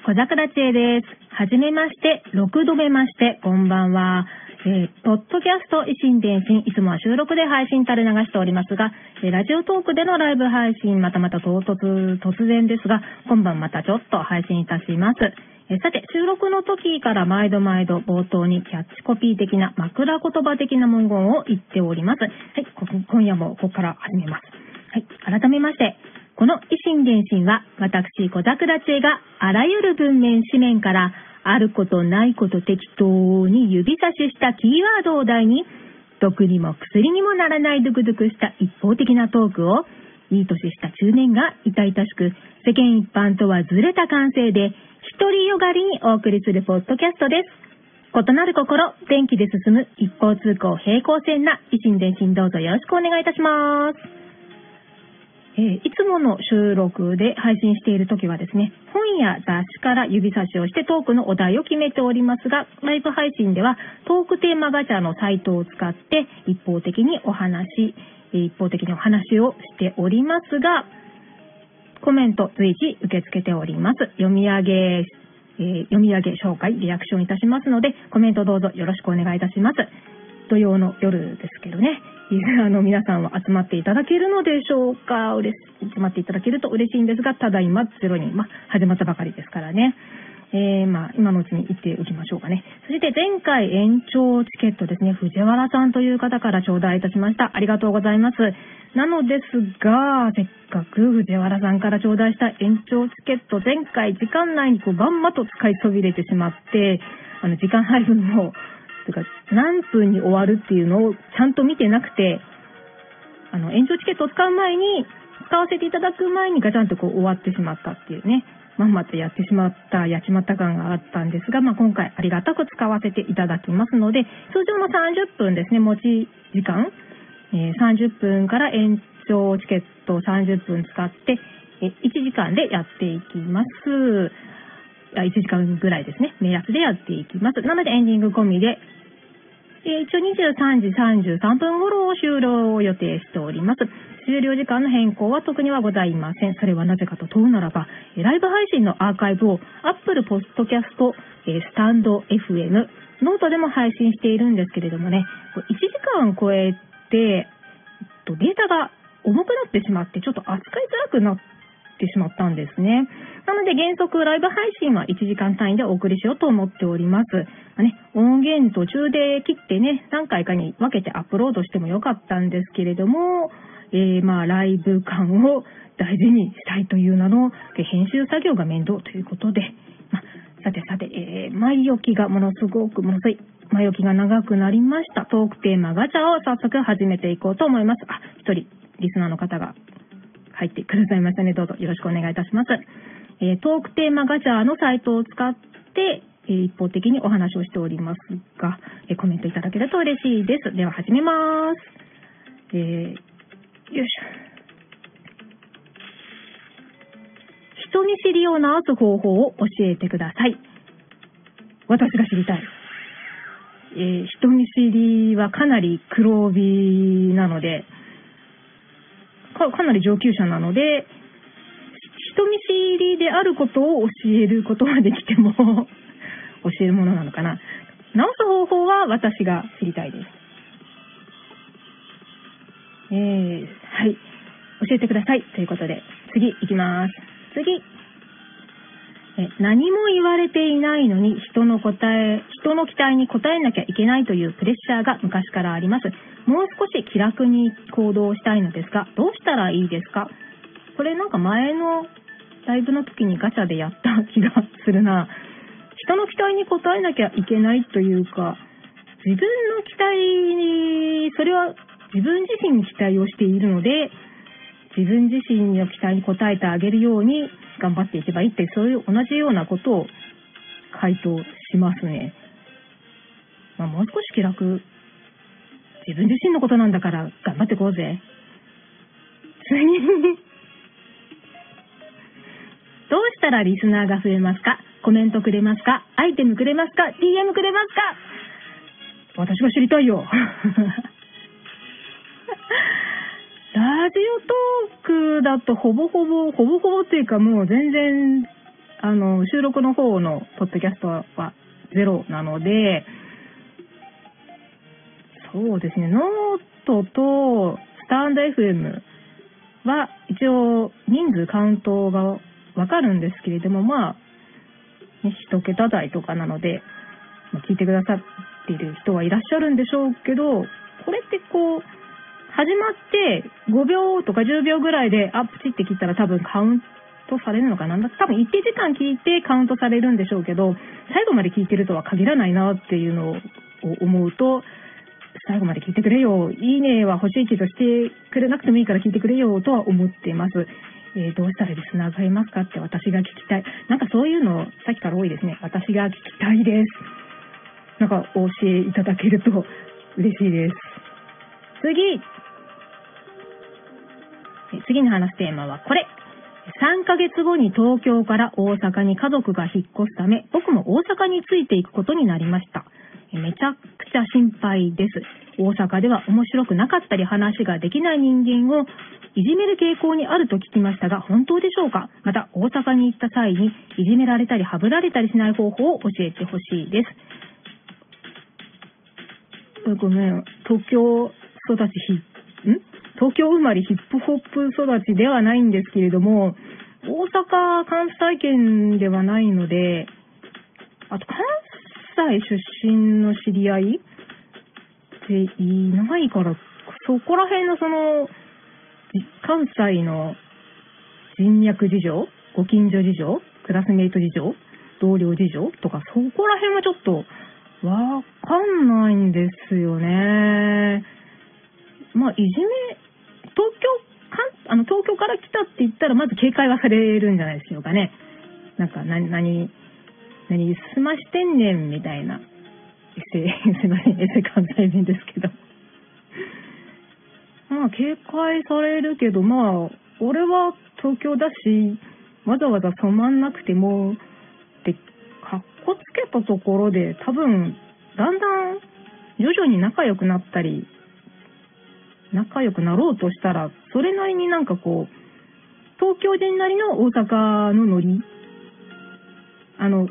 小桜知恵です。はじめまして、6度目まして、こんばんは。えー、ポッドキャスト維新伝心、いつもは収録で配信垂れ流しておりますが、えーラジオトークでのライブ配信、またまた唐突、突然ですが、今晩またちょっと配信いたします。えーさて、収録の時から毎度毎度冒頭にキャッチコピー的な枕言葉的な文言を言っております。はい、こ今夜もここから始めます。はい、改めまして、この維新伝心は、私、小桜知恵があらゆる文面、紙面から、あることないこと適当に指差ししたキーワードを題に、毒にも薬にもならないドクドクした一方的なトークを、いい年した中年が痛々しく、世間一般とはずれた感性で、一人よがりにお送りするポッドキャストです。異なる心、電気で進む一方通行平行線な維新伝心どうぞよろしくお願いいたします。えいつもの収録で配信している時はですね、本や雑誌から指差しをしてトークのお題を決めておりますが、ライブ配信ではトークテーマガチャのサイトを使って一方的にお話、一方的にお話をしておりますが、コメント随時受け付けております。読み上げ、えー読み上げ紹介、リアクションいたしますので、コメントどうぞよろしくお願いいたします。土曜の夜ですけどね、リスナーの皆さんは集まっていただけるのでしょうか？嬉し集まっていただけると嬉しいんですが、ただいまゼロに、まあ、始まったばかりですからね。えー、まあ、今のうちに言っておきましょうかね。そして前回延長チケットですね、藤原さんという方から頂戴いたしました。ありがとうございます。なのですが、せっかく藤原さんから頂戴した延長チケット、前回時間内にこうバンバと使いそびれてしまって、あの、時間配分も、とか、何分に終わるっていうのをちゃんと見てなくて、あの、延長チケットを使う前に、使わせていただく前にガチャンとこう終わってしまったっていうね、まんまとやってしまった、やっちまった感があったんですが、まあ、今回ありがたく使わせていただきますので、通常の30分ですね、持ち時間、えー30分から延長チケットを30分使って、1時間でやっていきます。あ1時間ぐらいですね、目安でやっていきます。なのでエンディング込みで、一応23時33分頃を終了を予定しております。終了時間の変更は特にはございません。それはなぜかと問うならば、ライブ配信のアーカイブを Apple Podcast、えースタンド FM、ノートでも配信しているんですけれどもね、1時間超えて、データが重くなってしまって、ちょっと扱いづらくなってしまったんですね。なので原則ライブ配信は1時間単位でお送りしようと思っております。まあね、音源途中で切ってね、何回かに分けてアップロードしてもよかったんですけれども、えー、まあライブ感を大事にしたいという名のえ編集作業が面倒ということで、まあさてさて、えー、前置きがものすごく、ものすごい、前置きが長くなりました。トークテーマガチャを早速始めていこうと思います。あ、一人、リスナーの方が入ってくださいましたね。どうぞよろしくお願いいたします。えートークテーマガチャのサイトを使って、えー一方的にお話をしておりますが、えーコメントいただけると嬉しいです。では始めまーす。えーよいしょ。人見知りを治す方法を教えてください。私が知りたい。えー人見知りはかなり黒帯なので、かかなり上級者なので、人見知りであることを教えることはできても 教えるものなのかな。直す方法は私が知りたいです。えー、はい。教えてください。ということで、次行きます。次。何も言われていないのに人の答え、人の期待に応えなきゃいけないというプレッシャーが昔からあります。もう少し気楽に行動したいのですが、どうしたらいいですか？これなんか前のライブの時にガチャでやった気がするな。人の期待に応えなきゃいけないというか、自分の期待に、それは自分自身に期待をしているので、自分自身の期待に応えてあげるように頑張っていけばいいって、そういう同じようなことを回答しますね。まあ、もう少し気楽。自分自身のことなんだから頑張っていこうぜ。次。どうしたらリスナーが増えますか？コメントくれますか？アイテムくれますか ?DM くれますか？私が知りたいよ。ラジオトークだとほぼほぼ、ほぼほぼっていうかもう全然、あの、収録の方のポッドキャストはゼロなので、そうですね、ノートとスタンド FM は一応人数カウントがわかるんですけれども、まあ、一桁台とかなので、聞いてくださっている人はいらっしゃるんでしょうけど、これってこう、始まって5秒とか10秒ぐらいであっプチって切ったら多分カウントされるのかな？多分一定時間聞いてカウントされるんでしょうけど、最後まで聞いてるとは限らないなっていうのを思うと、最後まで聞いてくれよ。いいねは欲しいけどしてくれなくてもいいから聞いてくれよとは思っています。えー、どうしたらリスナーがいますかって私が聞きたい。なんかそういうのさっきから多いですね。私が聞きたいです。なんかお教えいただけると嬉しいです。次。次に話テーマはこれ。3ヶ月後に東京から大阪に家族が引っ越すため、僕も大阪についていくことになりました。めちゃくちゃ心配です。大阪では面白くなかったり話ができない人間をいじめる傾向にあると聞きましたが、本当でしょうか？また、大阪に行った際にいじめられたりはぶられたりしない方法を教えてほしいです。ごめん、東京育ちひ、ん東京生まれヒップホップ育ちではないんですけれども、大阪、関西圏ではないので、あと関西出身の知り合いっていないから、そこら辺のその、関西の人脈事情、ご近所事情、クラスメイト事情、同僚事情とか、そこら辺はちょっとわかんないんですよね。まあ、いじめ、東京か、あの、東京から来たって言ったら、まず警戒はされるんじゃないでしょうかね。なんか、な、何、何、済ましてんねん、みたいな。すいません、エセ関西弁ですけど。まあ、警戒されるけど、まあ、俺は東京だし、わざわざ染まんなくても、って、かっこつけたところで、多分、だんだん、徐々に仲良くなったり、仲良くなろうとしたら、それなりになんかこう、東京人なりの大阪のノリ。あの、本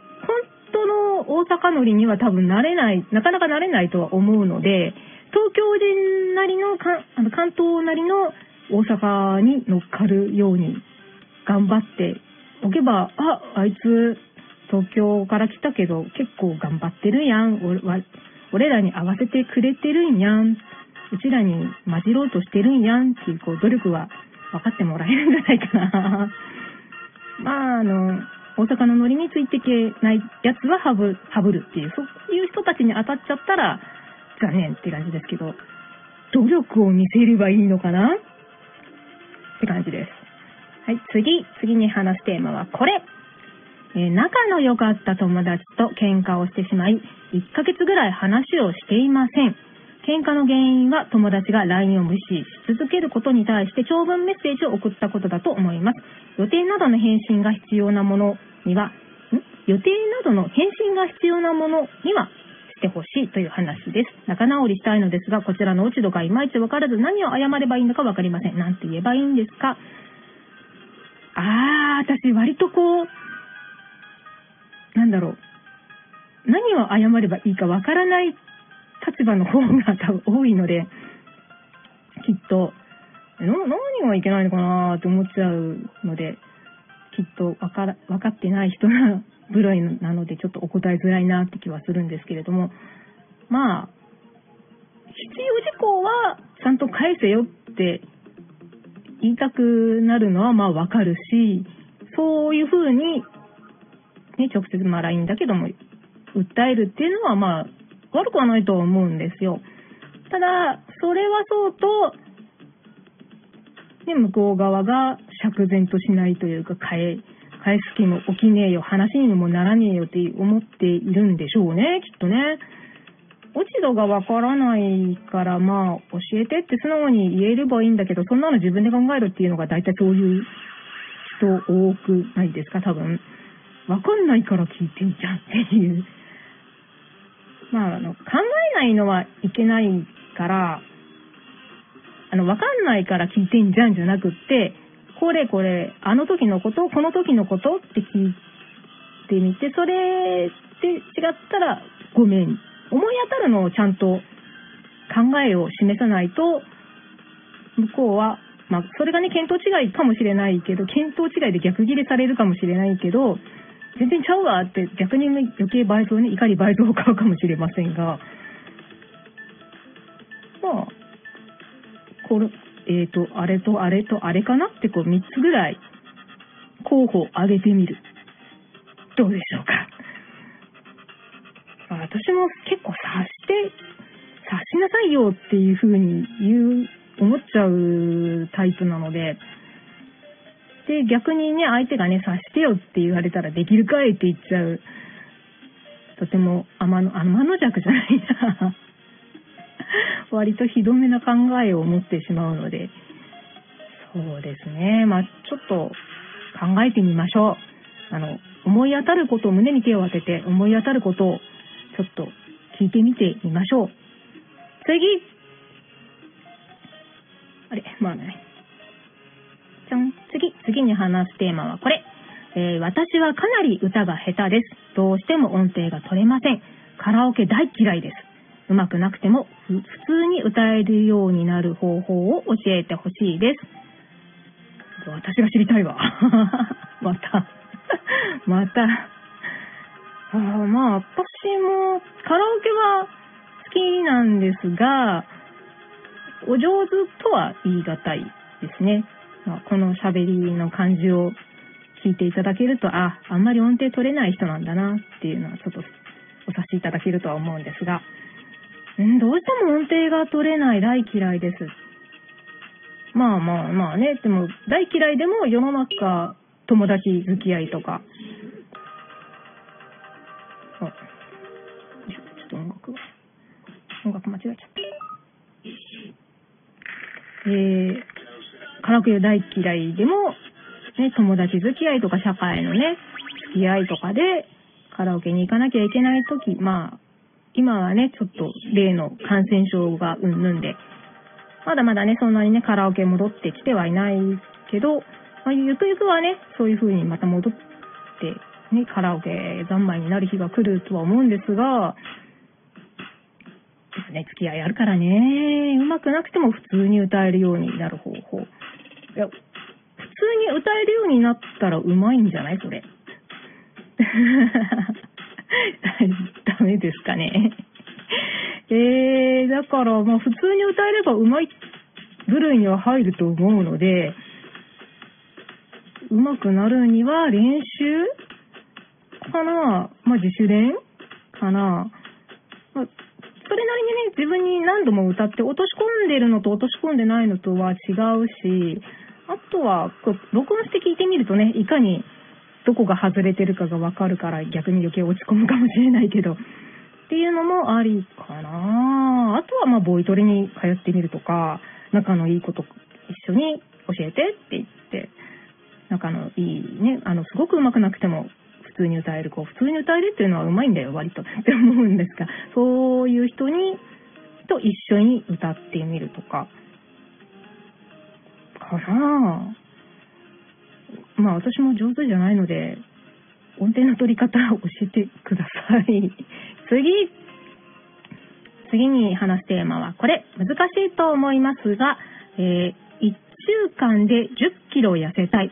当の大阪ノリには多分なれない、なかなかなれないとは思うので、東京人なりの、かあの関東なりの大阪に乗っかるように頑張っておけば、あ、あいつ東京から来たけど結構頑張ってるやん。俺らに合わせてくれてるんやん。うちらに混じろうとしてるんやんっていう、こう、努力は分かってもらえるんじゃないかな。まあ、あの、大阪のノリについていけないやつはハブ、ハブるっていう、そういう人たちに当たっちゃったら、残念って感じですけど、努力を見せればいいのかなって感じです。はい、次、次に話すテーマはこれ。えー、仲の良かった友達と喧嘩をしてしまい、1ヶ月ぐらい話をしていません。喧嘩の原因は友達が LINE を無視し続けることに対して長文メッセージを送ったことだと思います。予定などの返信が必要なものには、ん？予定などの返信が必要なものにはしてほしいという話です。仲直りしたいのですが、こちらの落ち度がいまいちわからず何を謝ればいいのかわかりません。なんて言えばいいんですか？あー、私割とこう、なんだろう。何を謝ればいいかわからない立場の方が多分多いので、きっと、何がいけないのかなって思っちゃうので、きっとわか、分かってない人な部類なので、ちょっとお答えづらいなって気はするんですけれども、まあ、必要事項はちゃんと返せよって言いたくなるのはまあわかるし、そういうふうに、ね、直接まあ LINE だけども訴えるっていうのはまあ悪くはないと思うんですよ。ただ、それはそうと、ね、向こう側が釈然としないというか、返、返す気も起きねえよ、話にもならねえよって思っているんでしょうね、きっとね。落ち度がわからないから、まあ、教えてって素直に言えればいいんだけど、そんなの自分で考えるっていうのが大体そういう人多くないですか、多分。わかんないから聞いてんじゃんっていう。まあ、あの、考えないのはいけないから、あの、わかんないから聞いてんじゃんじゃなくって、これこれ、あの時のこと、この時のことって聞ってみて、それで違ったらごめん。思い当たるのをちゃんと考えを示さないと、向こうは、まあ、それがね、見当違いかもしれないけど、見当違いで逆ギレされるかもしれないけど、全然ちゃうわって逆に余計倍増ね、怒り倍増を買うかもしれませんが、まあ、これ、えっ、ー、と、あれとあれとあれかなってこう3つぐらい候補を挙げてみる。どうでしょうか。あ私も結構察して、察しなさいよっていう風に言う、思っちゃうタイプなので、で、逆にね、相手がね、察してよって言われたらできるかいって言っちゃう。とても天の、天の弱じゃないな。割とひどめな考えを持ってしまうので、そうですね。まあ、ちょっと考えてみましょう。あの、思い当たることを胸に手を当てて、思い当たることをちょっと聞いてみてみましょう。次あれ、まあね。じゃん。次、次に話すテーマはこれ。えー、私はかなり歌が下手です。どうしても音程が取れません。カラオケ大嫌いです。うまくなくても普通に歌えるようになる方法を教えてほしいです。私が知りたいわ。また。また。あまあ、私もカラオケは好きなんですが、お上手とは言い難いですね。この喋りの感じを聞いていただけると、あ、あんまり音程取れない人なんだなっていうのはちょっとお察しいただけるとは思うんですが、んどうしても音程が取れない大嫌いです。まあまあまあね、でも大嫌いでも世の中友達付き合いとか、あ、ちょっと音楽、音楽間違えちゃった。えー、カラオケ大嫌いでも、ね、友達付き合いとか社会のね、付き合いとかでカラオケに行かなきゃいけないとき、まあ、今はね、ちょっと例の感染症がうんぬんで、まだまだね、そんなにね、カラオケ戻ってきてはいないけど、まあ、ゆくゆくはね、そういう風にまた戻って、ね、カラオケ三昧になる日が来るとは思うんですが、ね、付き合いあるからね、うまくなくても普通に歌えるようになる方法。いや、普通に歌えるようになったらうまいんじゃない？それ。ダメですかね。えー、だから、まあ普通に歌えればうまい部類には入ると思うので、うまくなるには練習かな？まあ自主練かな、まあ、それなりにね、自分に何度も歌って落とし込んでるのと落とし込んでないのとは違うし、あとは、こう録音して聞いてみるとね、いかにどこが外れてるかがわかるから逆に余計落ち込むかもしれないけど、っていうのもありかな。あとはまあボイトレに通ってみるとか、仲のいい子と一緒に教えてって言って、仲のいいね、あの、すごく上手くなくても普通に歌える子、普通に歌えるっていうのは上手いんだよ、割と。って思うんですが、そういう人に、と一緒に歌ってみるとか、かなまあ私も上手じゃないので、音程の取り方を教えてください。次次に話すテーマはこれ。難しいと思いますが、えー、1週間で10キロ痩せたい。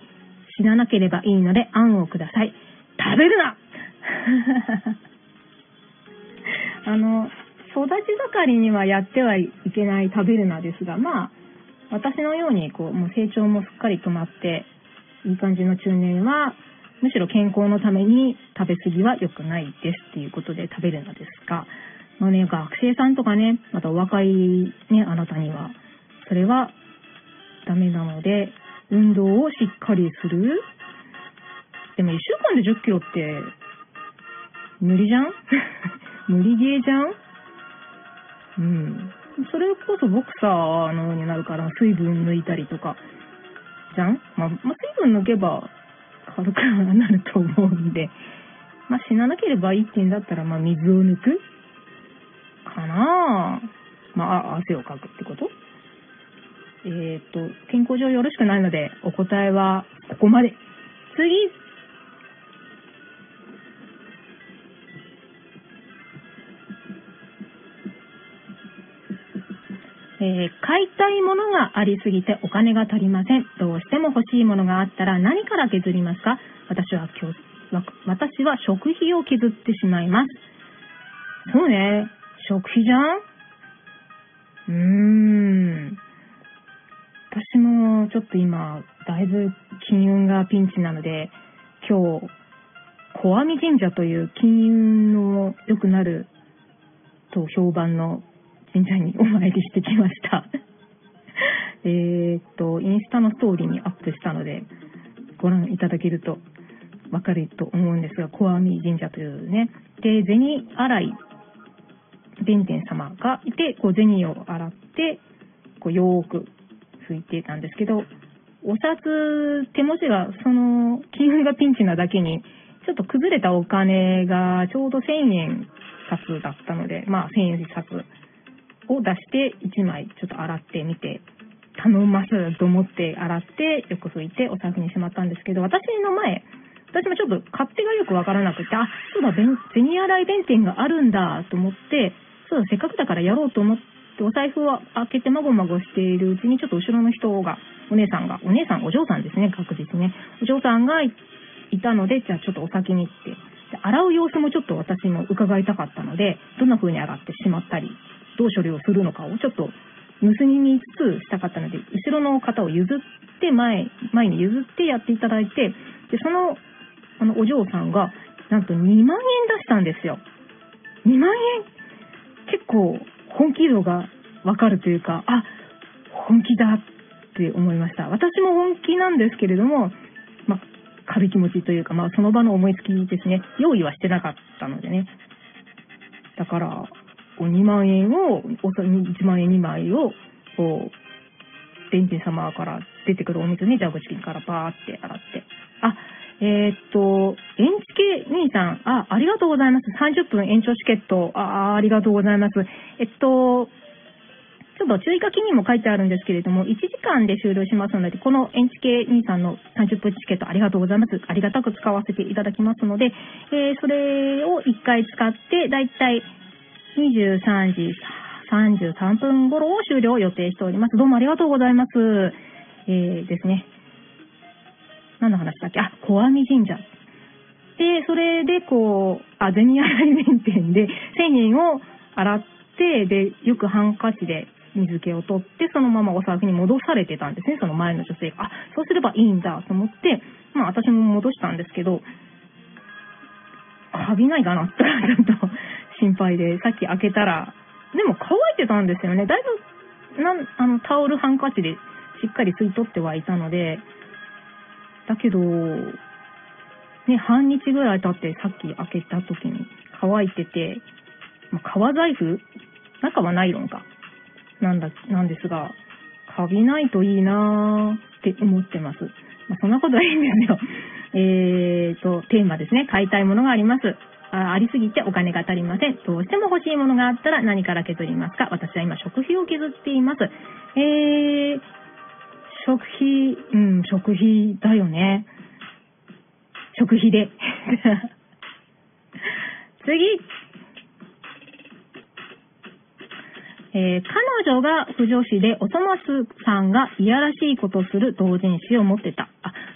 死ななければいいので案をください。食べるな あの、育ち盛りにはやってはいけない食べるなですが、まあ、私のように、こう、もう成長もすっかり止まって、いい感じの中年は、むしろ健康のために食べ過ぎは良くないですっていうことで食べるのですが、まあね、学生さんとかね、またお若いね、あなたには、それはダメなので、運動をしっかりする。でも1週間で10キロって、無理じゃん？無理ゲーじゃん？うん。それこそボクサーのようになるから、水分抜いたりとか、じゃん？まあ、まあ、水分抜けば軽くなると思うんで、まあ、死ななければいいってんだったら、まあ、水を抜く？かなまあ、汗をかくってこと？えっ、と、健康上よろしくないので、お答えはここまで。次！えー買いたいものがありすぎてお金が足りません。どうしても欲しいものがあったら何から削りますか？私は今日、私は食費を削ってしまいます。そうね。食費じゃん？うーん。私もちょっと今、だいぶ金運がピンチなので、今日、小阿弥神社という金運の良くなると評判の神社にお参りしてきました。えっと、インスタのストーリーにアップしたので、ご覧いただけるとわかると思うんですが、小阿弥神社というね。で、銭洗い弁天様がいて、こう銭を洗って、こうよーく拭いてたんですけど、お札、手文字が、その、金運がピンチなだけに、ちょっと崩れたお金がちょうど1000円札だったので、まあ1000円札を出して1枚ちょっと洗ってみて、頼ますと思って洗って、よく拭いてお財布にしまったんですけど、私の前、私もちょっと勝手がよくわからなくて、あ、そうだ、銭洗い弁天があるんだと思って、そうだ、せっかくだからやろうと思って、お財布を開けてまごまごしているうちに、ちょっと後ろの人が、お姉さんが、お姉さん、お嬢さんですね、確実ね。お嬢さんがいいたので、じゃあちょっとお先に行って、洗う様子もちょっと私も伺いたかったので、どんな風に洗ってしまったり、どう処理をするのかをちょっと盗み見つつしたかったので、後ろの方を譲って前、前に譲ってやっていただいて、で、その、あの、お嬢さんが、なんと2万円出したんですよ。2万円？結構、本気度がわかるというか、あ、本気だって思いました。私も本気なんですけれども、まあ、軽い気持ちというか、まあ、その場の思いつきですね。用意はしてなかったのでね。だから、こう2万円を、1万円2枚を、こう、弁天様から出てくるお水に蛇口からバーって洗って。あ、えーっと、延チケ兄さん、あ、ありがとうございます。30分延長チケット、あ、ありがとうございます。えっと、ちょっと注意書きにも書いてあるんですけれども、1時間で終了しますので、この延チケ兄さんの30分チケットありがとうございます。ありがたく使わせていただきますので、えーそれを1回使って、だいたい23時33分頃を終了を予定しております。どうもありがとうございます。えーですね。何の話だっけ？あ、小阿弥神社。で、それでこう、あ、銭洗い弁天で1000円を洗って、で、よくハンカチで水気を取って、そのままお財布に戻されてたんですね、その前の女性が。あ、そうすればいいんだと思って、まあ私も戻したんですけど、カビないかなってちょっと心配で、さっき開けたら、でも乾いてたんですよね。だいぶ、なん、あの、タオルハンカチでしっかり吸い取ってはいたので、だけど、ね、半日ぐらい経ってさっき開けた時に乾いてて、まあ、革財布？中はナイロンか。なんだ、なんですが、カビないといいなーって思ってます。まあ、そんなことはいいんですよ。えーと、テーマですね。買いたいものがあります。ありすぎてお金が足りません。どうしても欲しいものがあったら何から削りますか？私は今食費を削っています。えー、食費、うん、食費だよね。食費で。次。えー彼女が不女子で、おそ松さんがいやらしいことする同人誌を持ってた。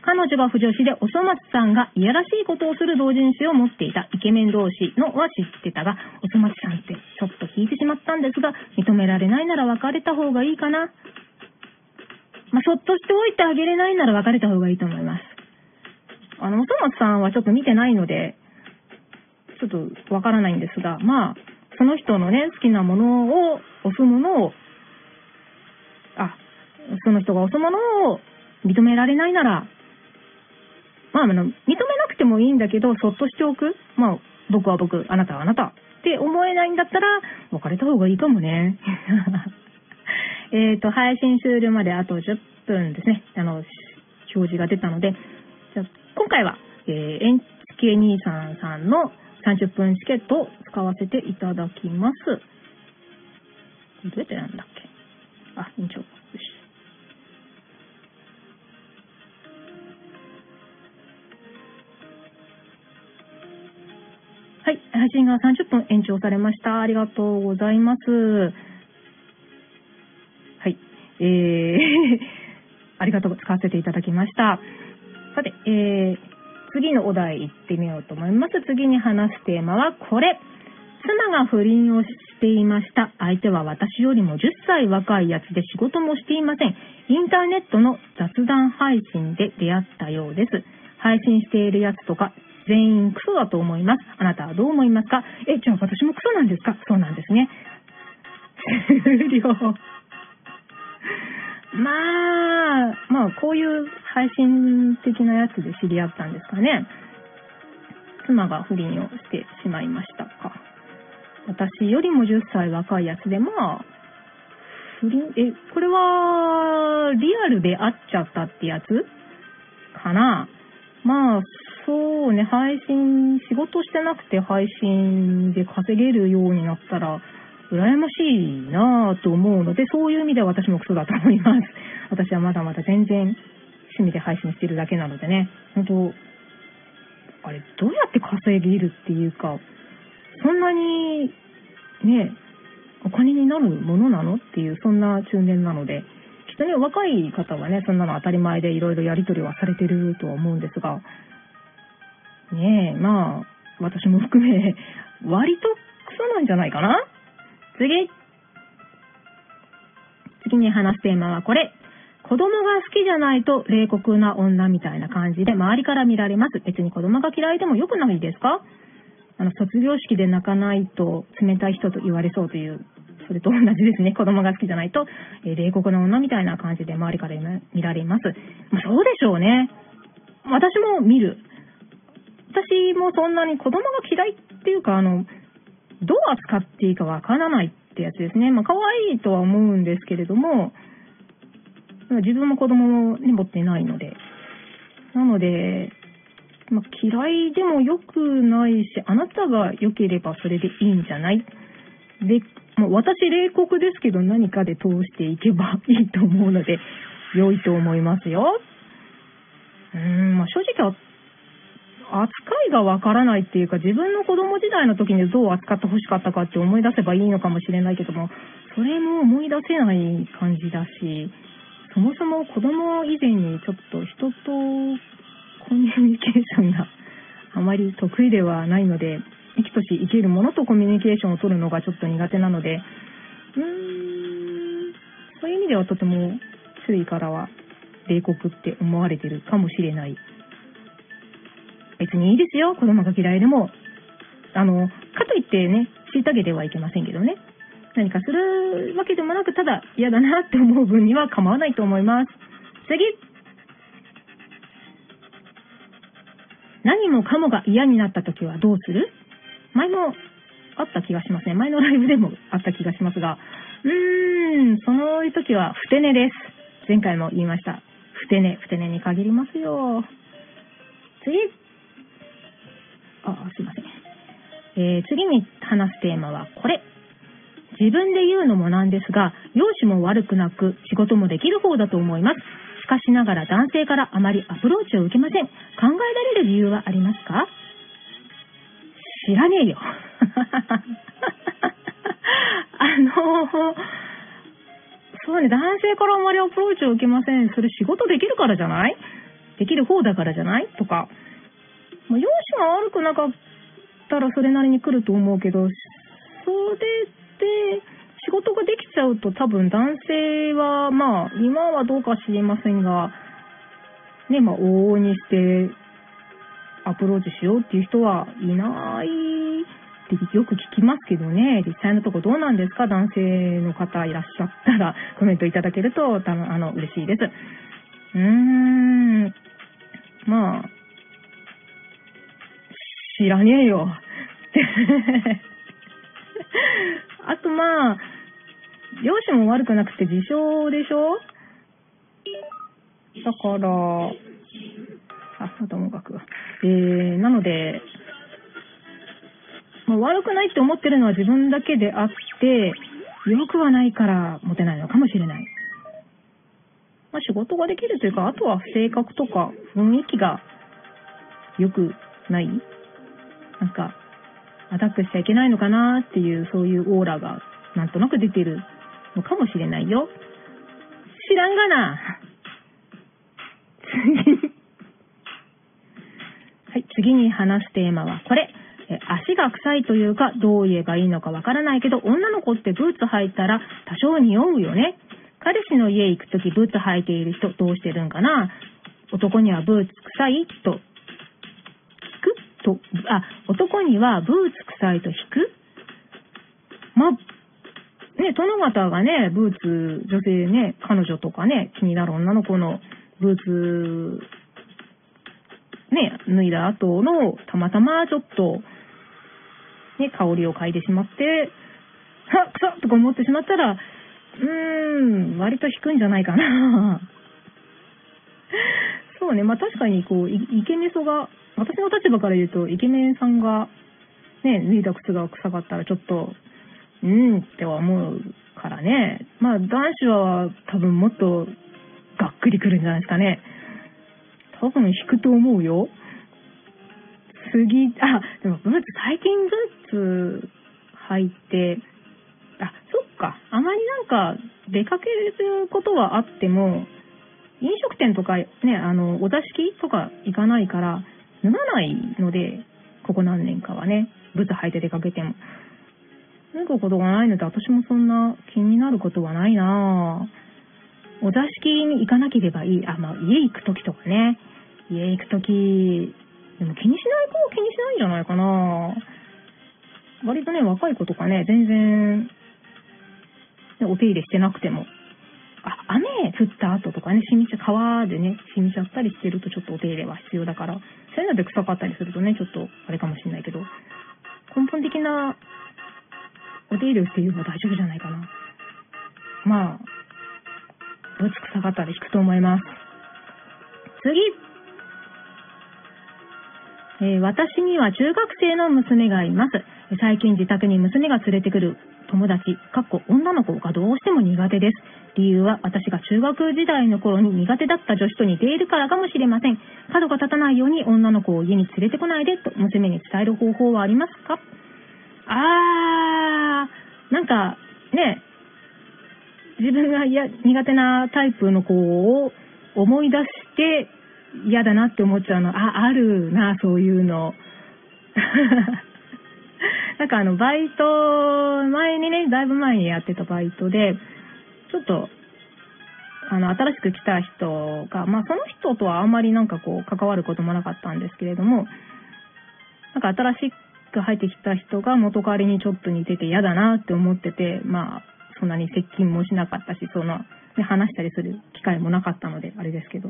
彼女が不女子で、おそ松さんがいやらしいことをする同人誌を持っていた。イケメン同士のは知ってたが、おそ松さんってちょっと引いてしまったんですが、認められないなら別れた方がいいかな。まあ、そっとしておいてあげれないなら別れた方がいいと思います。あの、おそ松さんはちょっと見てないので、ちょっとわからないんですが、まあ、その人のね、好きなものを、押すものを、あ、その人が押すものを認められないなら、まあ、あの、認めなくてもいいんだけど、そっとしておく。まあ、僕は僕、あなたはあなたって思えないんだったら、別れた方がいいかもね。えっと、配信終了まであと10分ですね。あの、表示が出たので、じゃ今回は、えー、エンチケ兄さんの30分チケットを使わせていただきます。どうやってやるんだっけ？あ、延長。はい、配信が30分延長されました。ありがとうございます。はいえー ありがとう、使わせていただきました。さて、えー、次のお題行ってみようと思います。次に話すテーマはこれ。妻が不倫をしていました。相手は私よりも10歳若いやつで仕事もしていません。インターネットの雑談配信で出会ったようです。配信しているやつとか全員クソだと思います。あなたはどう思いますか？え、じゃあ私もクソなんですか？そうなんですね。終了。まあ、まあ、こういう配信的なやつで知り合ったんですかね。妻が不倫をしてしまいましたか。私よりも10歳若いやつで、まあ、不倫、え、これは、リアルで会っちゃったってやつかな。まあ、そうね、配信、仕事してなくて配信で稼げるようになったら、羨ましいなぁと思うので、そういう意味では私もクソだと思います。私はまだまだ全然趣味で配信してるだけなのでね、本当あれ、どうやって稼げるっていうか、そんなに、ね、お金になるものなのっていう、そんな中年なので、きっとね、若い方はね、そんなの当たり前でいろいろやりとりはされてるとは思うんですが、ねえ、まあ、私も含め、割とクソなんじゃないかな？次。次に話すテーマはこれ。子供が好きじゃないと冷酷な女みたいな感じで周りから見られます。別に子供が嫌いでも良くないですか？あの、卒業式で泣かないと冷たい人と言われそうという、それと同じですね。子供が好きじゃないと、え冷酷な女みたいな感じで周りから見られます。まあ、そうでしょうね。私も見る。私もそんなに子供が嫌いっていうか、あの、どう扱っていいかわからないってやつですね。まあ、可愛いとは思うんですけれども、自分も子供を、ね、持ってないので。なので、まあ、嫌いでも良くないし、あなたが良ければそれでいいんじゃない？で、まあ私、冷酷ですけど何かで通していけばいいと思うので、良いと思いますよ。うーん、まあ、正直、扱いがわからないっていうか、自分の子供時代の時にどう扱って欲しかったかって思い出せばいいのかもしれないけども、それも思い出せない感じだし、そもそも子供以前にちょっと人とコミュニケーションがあまり得意ではないので、生きとし生きるものとコミュニケーションを取るのがちょっと苦手なので、うーん、そういう意味ではとても周囲からは冷酷って思われてるかもしれない。別にいいですよ、子供が嫌いでも。あの、かといってね、虐げてはいけませんけどね。何かするわけでもなく、ただ嫌だなって思う分には構わないと思います。次何もかもが嫌になった時はどうする？前もあった気がしますね。前のライブでもあった気がしますが、うーん、その時はふて寝です。前回も言いました。ふて寝、ふて寝に限りますよ。次。あ、すいません。えー次に話すテーマはこれ。自分で言うのもなんですが、容姿も悪くなく仕事もできる方だと思います。しかしながら男性からあまりアプローチを受けません。考えられる理由はありますか？知らねえよ。あの、そうね、男性からあまりアプローチを受けません。それ仕事できるからじゃない？できる方だからじゃない？とか。まあ、容姿が悪くなかったらそれなりに来ると思うけど、それで仕事ができちゃうと多分男性は、まあ、今はどうか知りませんが、ね、まあ、往々にしてアプローチしようっていう人はいないってよく聞きますけどね、実際のとこどうなんですか？男性の方いらっしゃったら コメントいただけると、たあの、嬉しいです。うーん、まあ、知らねえよ。あとまあ、容姿も悪くなくて自称でしょ？だから、あ、あともかく。えー、なので、まあ、悪くないって思ってるのは自分だけであって、良くはないからモテないのかもしれない。まあ、仕事ができるというか、あとは性格とか雰囲気が良くないなんか、アタックしちゃいけないのかなっていう、そういうオーラがなんとなく出てるのかもしれないよ。知らんがな。次。はい、次に話すテーマはこれ。え足が臭いというか、どう言えばいいのかわからないけど、女の子ってブーツ履いたら多少匂うよね。彼氏の家行くときブーツ履いている人どうしてるんかな男にはブーツ臭い？とと、あ、男にはブーツ臭いと引く？ま、ね、殿方がね、ブーツ、女性ね、彼女とかね、気になる女の子のブーツ、ね、脱いだ後の、たまたまちょっと、ね、香りを嗅いでしまって、はっ、くそとか思ってしまったら、うーん、割と引くんじゃないかな。そうね、まあ確かにこう、イケメソが、私の立場から言うと、イケメンさんが、ね、脱いだ靴が臭かったらちょっと、うんっては思うからね。まあ男子は多分もっとがっくりくるんじゃないですかね。多分引くと思うよ。次、あ、でもブーツ、最近ブーツ履いて、あ、そっか。あまりなんか出かけることはあっても、飲食店とかね、あの、お座敷とか行かないから、脱がないので、ここ何年かはね、ブツ履いて出かけても。脱ぐことがないので、私もそんな気になることはないなぁお座敷に行かなければいい。あ、まあ、家行くときとかね。家行くとき、でも気にしない子は気にしないんじゃないかな割とね、若い子とかね、全然、お手入れしてなくても。あ、雨降った後とかね、染みちゃ、川でね、染みちゃったりしてるとちょっとお手入れは必要だから、そういうので臭かったりするとね、ちょっとあれかもしれないけど、根本的なお手入れをしていれば大丈夫じゃないかな。まあ、ぶつ臭かったら引くと思います。次えー、私には中学生の娘がいます。最近自宅に娘が連れてくる友達、かっこ女の子がどうしても苦手です。理由は私が中学時代の頃に苦手だった女子と似ているからかもしれません。角が立たないように女の子を家に連れてこないでと娘に伝える方法はありますか？あー、なんか、ね、自分がや苦手なタイプの子を思い出して嫌だなって思っちゃうの、あ、あるな、そういうの。なんかあの、バイト、前にね、だいぶ前にやってたバイトで、ちょっと、あの、新しく来た人が、まあその人とはあんまりなんかこう、関わることもなかったんですけれども、なんか新しく入ってきた人が元彼にちょっと似てて嫌だなって思ってて、まあ、そんなに接近もしなかったし、その、ね、話したりする機会もなかったので、あれですけど、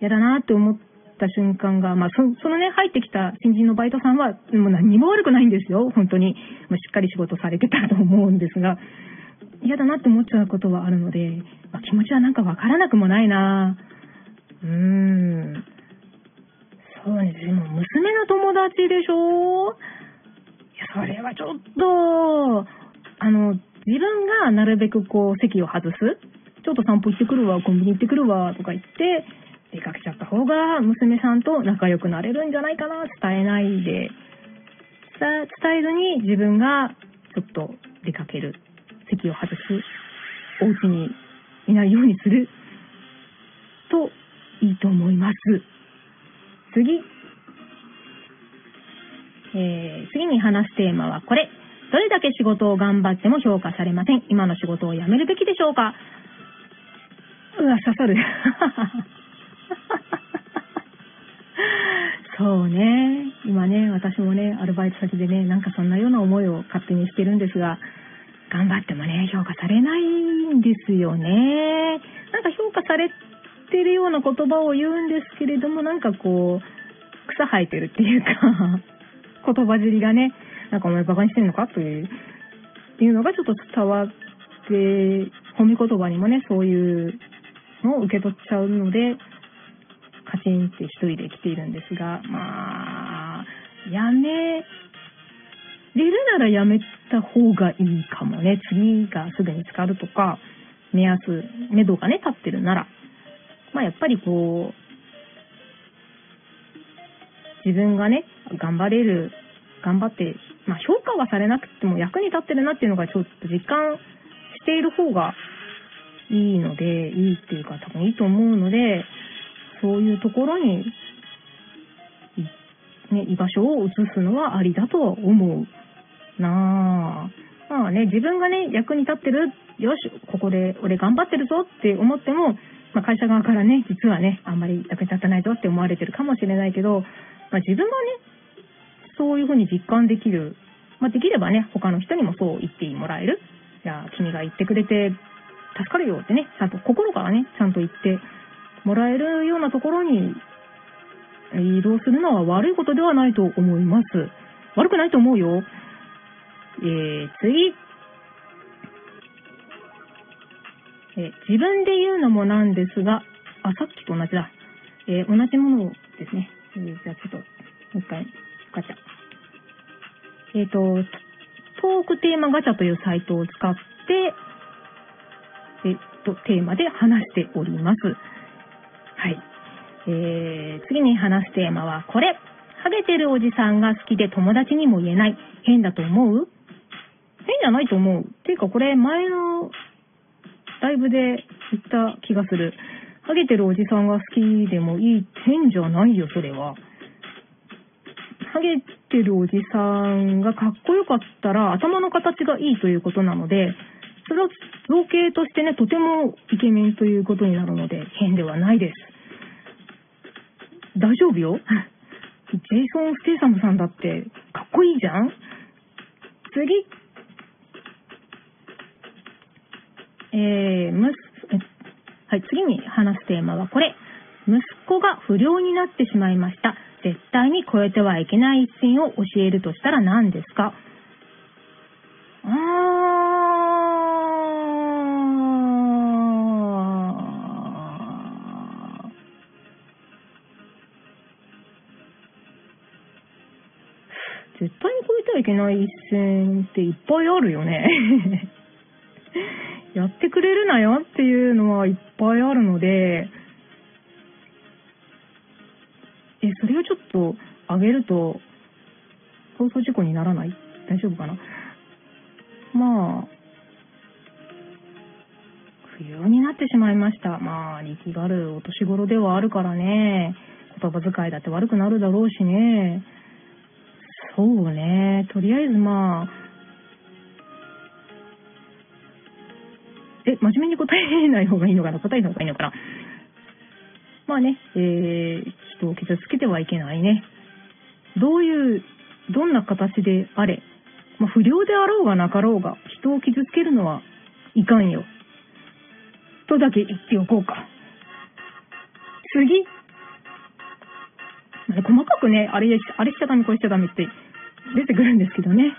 嫌だなって思った瞬間が、まあそ、そのね、入ってきた新人のバイトさんは、もう何も悪くないんですよ、本当に。まあ、しっかり仕事されてたと思うんですが、嫌だなって思っちゃうことはあるので、まあ、気持ちはなんかわからなくもないなうーん。そうです。でも、娘の友達でしょ？いや、それはちょっと、あの、自分がなるべくこう、席を外す。ちょっと散歩行ってくるわ、コンビニ行ってくるわ、とか言って、出かけちゃった方が娘さんと仲良くなれるんじゃないかな、伝えないで。伝えずに自分がちょっと出かける。席を外す。お家にいないようにする。と、いいと思います。次。えー、次に話すテーマはこれ。どれだけ仕事を頑張っても評価されません。今の仕事を辞めるべきでしょうかうわ、刺さる。そうね。今ね、私もね、アルバイト先でね、なんかそんなような思いを勝手にしてるんですが、頑張ってもね、評価されないんですよね。なんか評価されてるような言葉を言うんですけれども、なんかこう、草生えてるっていうか 言葉尻がね、なんかお前バカにしてんのかという、っていうのがちょっと伝わって、褒め言葉にもね、そういうのを受け取っちゃうので、カチンって一人で来ているんですが、まあ、やめれるならやめた方がいいかもね。次がすぐ見つかるとか、目安、目処がね、立ってるなら。まあやっぱりこう、自分がね、頑張れる、頑張って、まあ評価はされなくても役に立ってるなっていうのがちょっと実感している方がいいので、いいっていうか多分いいと思うので、そういうところに、ね、居場所を移すのはありだとは思うなぁ。まあね、自分がね、役に立ってる、よし、ここで俺頑張ってるぞって思っても、まあ、会社側からね、実はね、あんまり役に立たないぞって思われてるかもしれないけど、まあ、自分がね、そういうふうに実感できる。まあ、できればね、他の人にもそう言ってもらえる。じゃあ、君が言ってくれて助かるよってね、ちゃんと心からね、ちゃんと言ってもらえるようなところに移動するのは悪いことではないと思います。悪くないと思うよ。えー、次。え、自分で言うのもなんですが、あ、さっきと同じだ。えー、同じものですね。えー、じゃあちょっと、もう一回、ガチャ。えっ、と、トークテーマガチャというサイトを使って、えっと、テーマで話しております。はい。えー、次に話すテーマはこれ。ハゲてるおじさんが好きで友達にも言えない。変だと思う？じゃないと思う。ていうかこれ前のライブで言った気がする。ハゲてるおじさんが好きでもいい。変じゃないよ、それは。ハゲてるおじさんがかっこよかったら頭の形がいいということなので、それは造形としてね、とてもイケメンということになるので、変ではないです。大丈夫よ ジェイソン・ステイサムさんだって、かっこいいじゃん次。えー、むす、はい、次に話すテーマはこれ。息子が不良になってしまいました。絶対に超えてはいけない一線を教えるとしたら何ですか？あ絶対に超えてはいけない一線っていっぱいあるよねやってくれるなよっていうのはいっぱいあるので、え、それをちょっと上げると、放送事故にならない？大丈夫かな？まあ、不要になってしまいました。まあ、力があるお年頃ではあるからね。言葉遣いだって悪くなるだろうしね。そうね。とりあえずまあ、え、真面目に答えない方がいいのかな？答えた方がいいのかな？まあね、えー、人を傷つけてはいけないね。どういう、どんな形であれ、まあ、不良であろうがなかろうが、人を傷つけるのはいかんよ。とだけ言っておこうか。次。細かくね、あれ、あれしちゃダメ、これしちゃダメって出てくるんですけどね。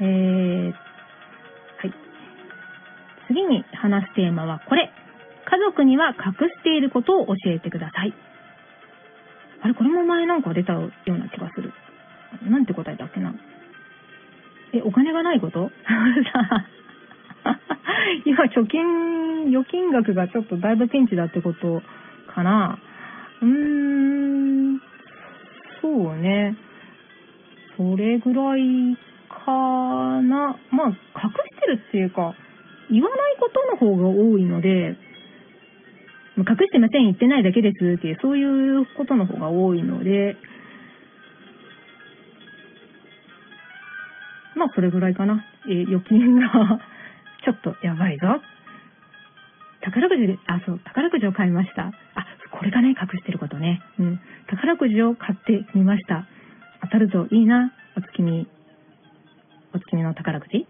えー、次に話すテーマはこれ。家族には隠していることを教えてください。あれ、これも前なんか出たような気がする。なんて答えたっけな。え、お金がないこと？今、貯金、預金額がちょっとだいぶピンチだってことかな。うーん、そうね。それぐらいかな。まあ、隠してるっていうか、言わないことの方が多いので、隠してません、言ってないだけですっていう、そういうことの方が多いので、まあ、それぐらいかな。えー、預金が ちょっとやばいぞ。宝くじで、あ、そう、宝くじを買いました。あ、これがね、隠してることね。うん。宝くじを買ってみました。当たるといいな。お月見、お月見の宝くじ。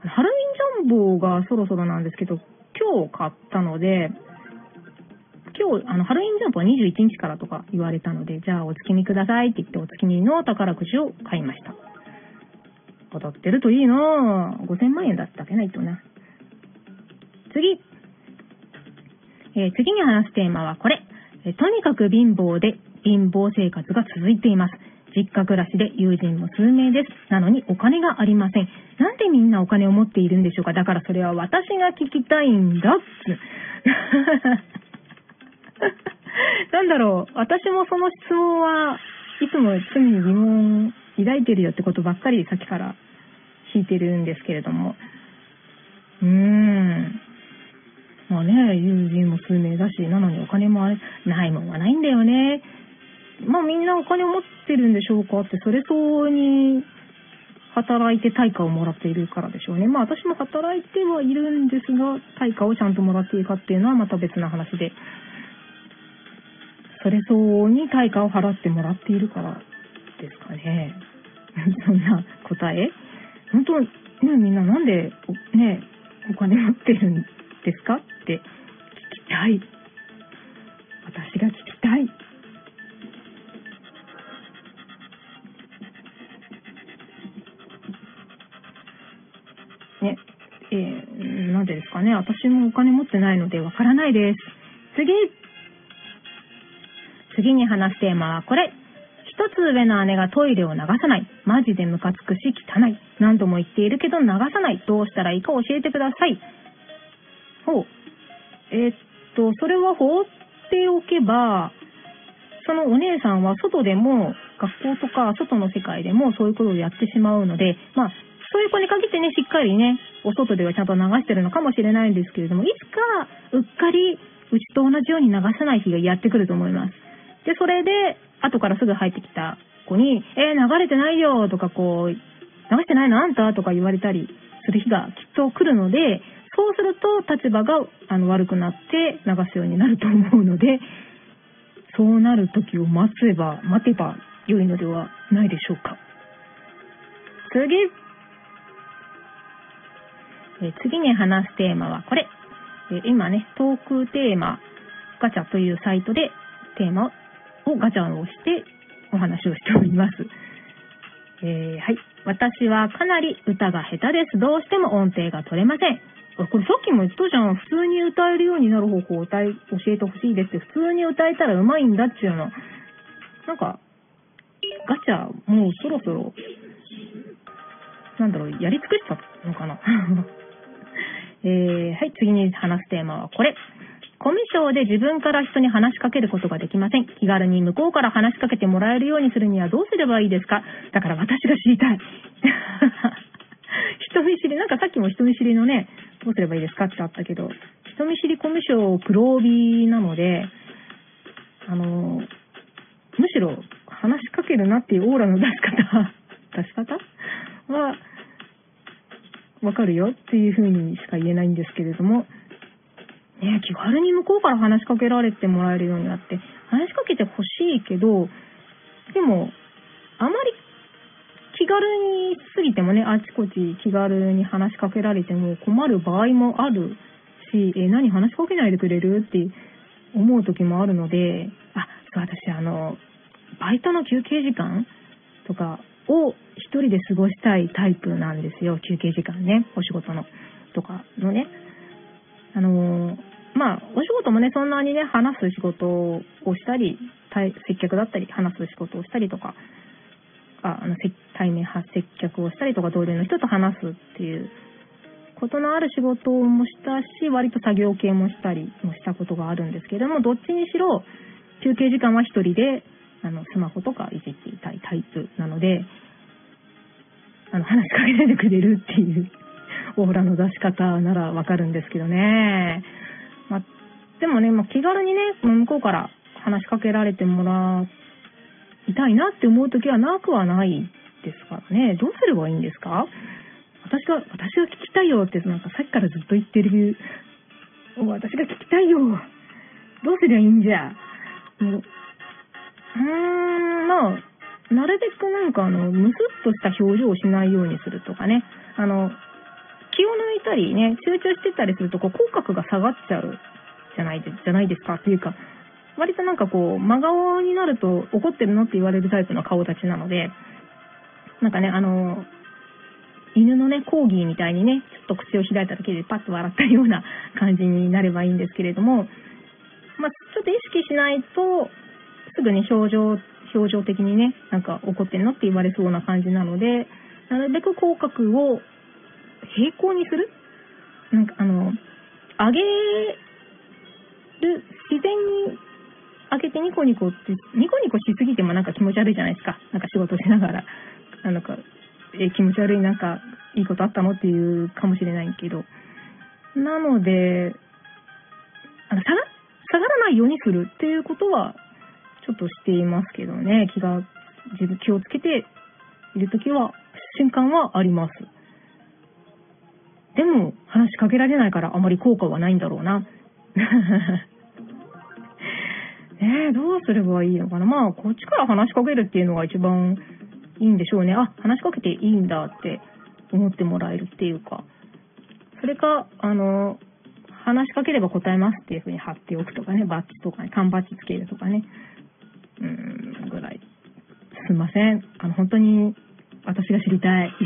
ハロウィンジャンボがそろそろなんですけど、今日買ったので、今日、あの、ハロウィンジャンプは21日からとか言われたので、じゃあお月見くださいって言ってお月見の宝くじを買いました。当たってるといいなぁ。5000万円だったっけな、いとな。次。えー、次に話すテーマはこれ。え、とにかく貧乏で貧乏生活が続いています。実家暮らしで友人も数名です。なのにお金がありません。なんでみんなお金を持っているんでしょうかだからそれは私が聞きたいんだっつ。なんだろう、私もその質問はいつも常に疑問抱いてるよってことばっかりさっきから聞いてるんですけれども。うーん。まあね、友人も数名だし、なのにお金も、ないもんはないんだよね。まあみんなお金を持ってるんでしょうかって、それ相応に働いて対価をもらっているからでしょうね。まあ私も働いてはいるんですが、対価をちゃんともらっているかっていうのはまた別な話で、それ相応に対価を払ってもらっているからですかね。そんな答え本当、ね、みんななんで、ね、お金持ってるんですかって聞きたい。私が聞きたい。ね、えー、なんでですかね。私もお金持ってないのでわからないです。次次に話すテーマはこれ。一つ上の姉がトイレを流さない。マジでムカつくし汚い。何度も言っているけど流さない。どうしたらいいか教えてください。ほう。えー、っと、それは放っておけば、そのお姉さんは外でも、学校とか外の世界でもそういうことをやってしまうので、まあ、そういう子に限ってね、しっかりね、お外ではちゃんと流してるのかもしれないんですけれども、いつかうっかりうちと同じように流さない日がやってくると思います。で、それで、後からすぐ入ってきた子に、えー、流れてないよとかこう、流してないのあんたとか言われたりする日がきっと来るので、そうすると立場があの悪くなって流すようになると思うので、そうなる時を待てば、待てば良いのではないでしょうか。次。え次に話すテーマはこれ。え今ね、トークテーマガチャというサイトでテーマをガチャを押してお話をしております。えー、はい。私はかなり歌が下手です。どうしても音程が取れません。これさっきも言ったじゃん。普通に歌えるようになる方法を教えてほしいですって。普通に歌えたら上手いんだっちゅうの。なんか、ガチャ、もうそろそろ、なんだろう、やり尽くしたのかな。えー、はい、次に話すテーマはこれ。コミュ障で自分から人に話しかけることができません。気軽に向こうから話しかけてもらえるようにするにはどうすればいいですか？だから私が知りたい。人見知り、なんかさっきも人見知りのね、どうすればいいですかってあったけど、人見知りコミュ障黒帯なので、あの、むしろ話しかけるなっていうオーラの出し方、出し方は、わかるよっていう風にしか言えないんですけれども、ね、気軽に向こうから話しかけられてもらえるようになって、話しかけてほしいけど、でも、あまり気軽に過ぎてもね、あちこち気軽に話しかけられても困る場合もあるし、え、何話しかけないでくれるって思う時もあるので、あ、そう、私あの、バイトの休憩時間とかを一人で過ごしたいタイプなんですよ。休憩時間ね、お仕事のとかのね。あのまあ、お仕事もね、そんなにね、話す仕事をしたり、接客だったり、話す仕事をしたりとか、ああの対面接客をしたりとか、同僚の人と話すっていうことのある仕事もしたし、割と作業系もしたりもしたことがあるんですけれども、どっちにしろ、休憩時間は一人で、あの、スマホとかいじっていたいタイプなので、あの、話しかけないでくれるっていう オーラの出し方ならわかるんですけどね。まあ、でもね、まあ、気軽にね、向こうから話しかけられてもらいたいなって思う時はなくはないですからね。どうすればいいんですか？私が、私が聞きたいよってなんかさっきからずっと言ってる、私が聞きたいよ。どうすりゃいいんじゃ？もううーん、まあ、なるべくなんかあの、ムスッとした表情をしないようにするとかね。あの、気を抜いたりね、集中してたりすると、こう、口角が下がっちゃうじゃないで、じゃないですかっていうか、割となんかこう、真顔になると怒ってるのって言われるタイプの顔立ちなので、なんかね、あの、犬のね、コーギーみたいにね、ちょっと口を開いただけでパッと笑ったような感じになればいいんですけれども、まあ、ちょっと意識しないと、すぐに表情、表情的にね、なんか怒ってんのって言われそうな感じなので、なるべく口角を平行にする？なんかあの、上げる、自然に上げてニコニコって、ニコニコしすぎてもなんか気持ち悪いじゃないですか。なんか仕事しながら。なんか、え気持ち悪い、なんか、いいことあったのっていうかもしれないけど。なので、あの下が、下がらないようにするっていうことは、ちょっとしていますけどね、気が、自分気をつけているときは、瞬間はあります。でも、話しかけられないからあまり効果はないんだろうな。ね え、どうすればいいのかな。まあ、こっちから話しかけるっていうのが一番いいんでしょうね。あ、話しかけていいんだって思ってもらえるっていうか。それか、あの、話しかければ答えますっていうふうに貼っておくとかね、バッジとかね、缶バッジつけるとかね。うん、ぐらい。すいません。あの、本当に私が知りたい。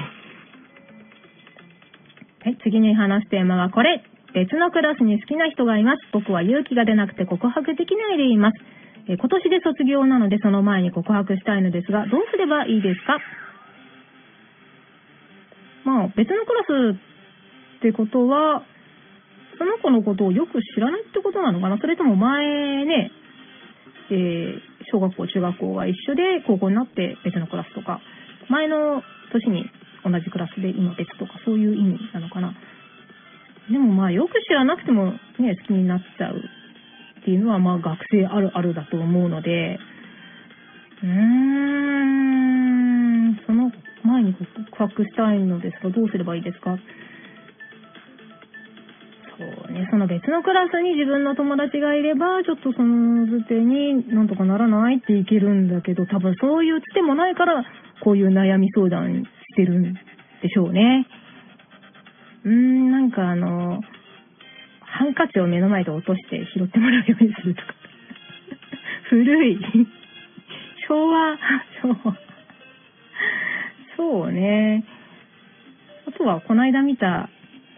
はい、次に話すテーマはこれ。別のクラスに好きな人がいます。僕は勇気が出なくて告白できないでいます。え今年で卒業なのでその前に告白したいのですが、どうすればいいですか？まあ、別のクラスってことは、その子のことをよく知らないってことなのかな？それとも前ね、えー、小学校、中学校が一緒で高校になって別のクラスとか、前の年に同じクラスで今別とかそういう意味なのかな。でもまあよく知らなくてもね、好きになっちゃうっていうのはまあ学生あるあるだと思うので、うーん、その前に告白したいのですがどうすればいいですか？そうね、その別のクラスに自分の友達がいれば、ちょっとその図手になんとかならないっていけるんだけど、多分そういうつてもないから、こういう悩み相談してるんでしょうね。うーん、なんかあの、ハンカチを目の前で落として拾ってもらうようにするとか。古い。昭和、昭和。そうね。あとは、この間見た、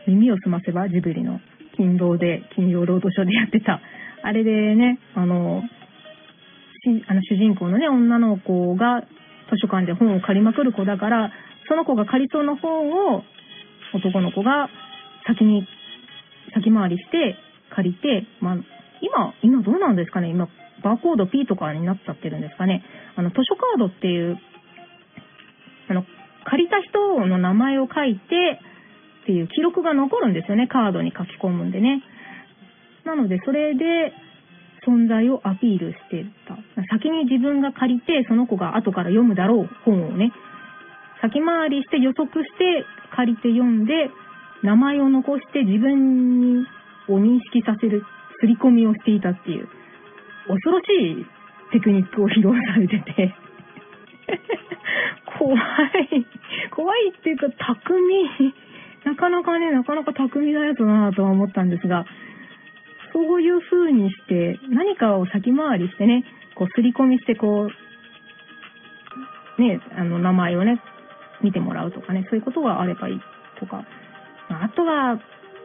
耳をすませばジブリの金労で、金曜ロードショーでやってた。あれでね、あの、あの主人公のね、女の子が図書館で本を借りまくる子だから、その子が借りそうな本を男の子が先に、先回りして借りて、まあ、今、今どうなんですかね？今、バーコード P とかになっちゃってるんですかね？あの、図書カードっていう、あの、借りた人の名前を書いてっていう記録が残るんですよね。カードに書き込むんでね。なので、それで存在をアピールしてた。先に自分が借りて、その子が後から読むだろう本をね、先回りして予測して借りて読んで、名前を残して自分にを認識させる刷り込みをしていたっていう、恐ろしいテクニックを披露されてて 怖い。怖いっていうか、巧み。なかなかね、なかなか巧みなやつだなとは思ったんですが、そういう風にして、何かを先回りしてね、こう、刷り込みして、こう、ね、あの、名前をね、見てもらうとかね、そういうことがあればいいとか。あとは、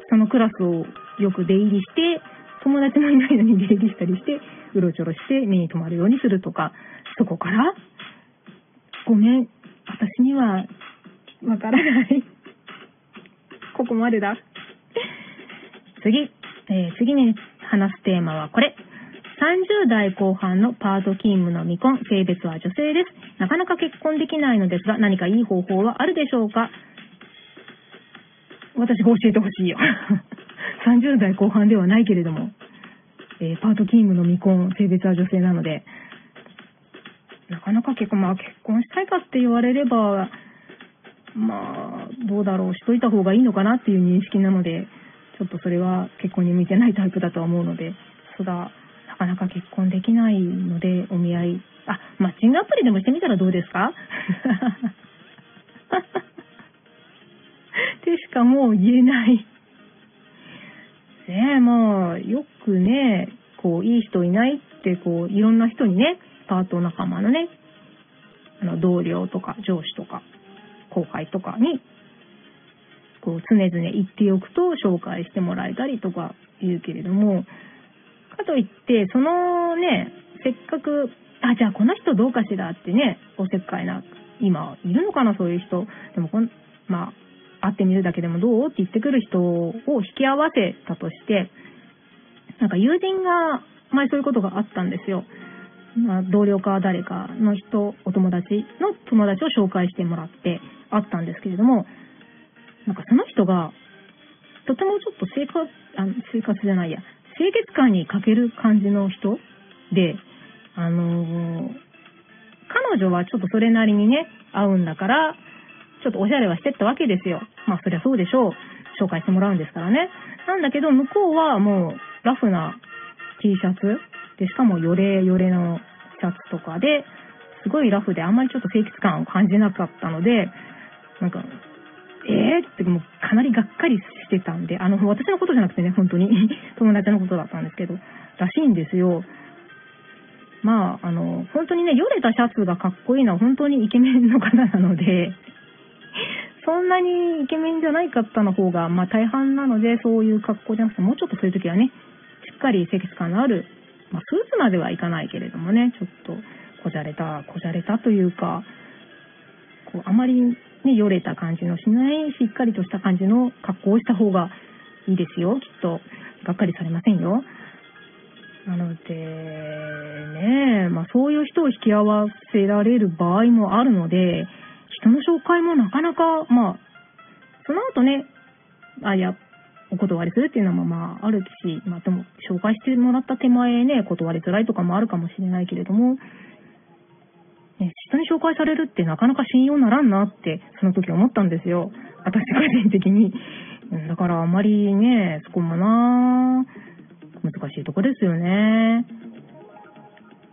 そのクラスをよく出入りして、友達もいないのに出入りしたりして、うろちょろして目に留まるようにするとか、そこから、ごめん、私には、わからない。ここまでだ。次、えー、次に話すテーマはこれ。30代後半のパート勤務の未婚、性別は女性です。なかなか結婚できないのですが、何かいい方法はあるでしょうか？私が教えてほしいよ。30代後半ではないけれども、えー、パート勤務の未婚、性別は女性なので、なかなか結婚、まあ結婚したいかって言われれば、まあ、どうだろう、しといた方がいいのかなっていう認識なので、ちょっとそれは結婚に向いてないタイプだとは思うので、そだ、なかなか結婚できないので、お見合い。あ、マッチングアプリでもしてみたらどうですか？ってしかもう言えない。ねえ、まあ、よくね、こう、いい人いないって、こう、いろんな人にね、パート仲間のね、あの、同僚とか上司とか、後輩とかに、こう、常々言っておくと紹介してもらえたりとか言うけれども、かといって、そのね、せっかく、あ、じゃあこの人どうかしらってね、おせっかいな、今、いるのかな、そういう人。でもこん、まあ、会ってみるだけでもどうって言ってくる人を引き合わせたとして、なんか友人が前そういうことがあったんですよ。まあ、同僚か誰かの人、お友達の友達を紹介してもらって会ったんですけれども、なんかその人が、とてもちょっと生活、あ生活じゃないや、清潔感に欠ける感じの人で、あのー彼女はちょっとそれなりにね、合うんだから、ちょっとおしゃれはしてったわけですよ。まあそりゃそうでしょう。紹介してもらうんですからね。なんだけど、向こうはもうラフな T シャツで、しかもヨレヨレのシャツとかで、すごいラフであんまりちょっと清潔感を感じなかったので、なんか、えー？ってもうかなりがっかりしてたんで、あの、私のことじゃなくてね、本当に。友達のことだったんですけど、らしいんですよ。まあ、あの、本当にね、よれたシャツがかっこいいのは本当にイケメンの方なので、そんなにイケメンじゃない方の方が、まあ大半なので、そういう格好じゃなくて、もうちょっとそういう時はね、しっかり清潔感のある、まあスーツまではいかないけれどもね、ちょっとこじゃれた、こじゃれたというか、こう、あまりね、よれた感じのしない、しっかりとした感じの格好をした方がいいですよ、きっと。がっかりされませんよ。なので、ねまあそういう人を引き合わせられる場合もあるので、人の紹介もなかなか、まあ、その後ね、あ、いや、お断りするっていうのもまああるし、まあでも紹介してもらった手前ね、断りづらいとかもあるかもしれないけれども、ね、人に紹介されるってなかなか信用ならんなって、その時思ったんですよ。私個人的に。だからあまりね、そこもな難しいとこですよね。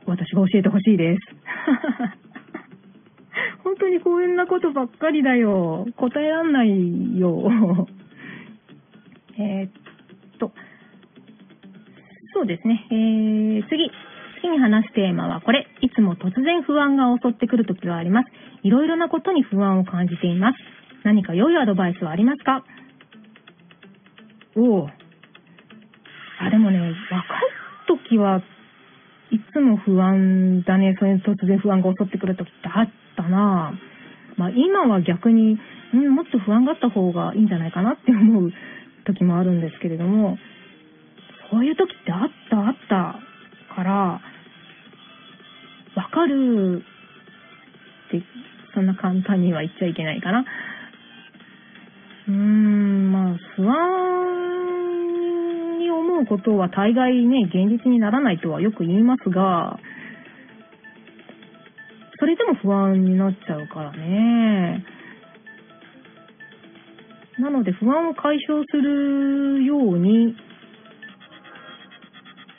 私が教えてほしいです。本当にこんなことばっかりだよ。答えらんないよ。えっと、そうですね。えー、次。次に話すテーマはこれ。いつも突然不安が襲ってくる時があります。いろいろなことに不安を感じています。何か良いアドバイスはありますか？おお。あ、でもね、若い時はいつも不安だね。そういう突然不安が襲ってくる時ってあったなまあ今は逆に、うん、もっと不安があった方がいいんじゃないかなって思う時もあるんですけれども、そういう時ってあった？あったから、わかるって、そんな簡単には言っちゃいけないかな。うーん、まあ、不安に思うことは大概ね、現実にならないとはよく言いますが、それでも不安になっちゃうからね。なので不安を解消するように、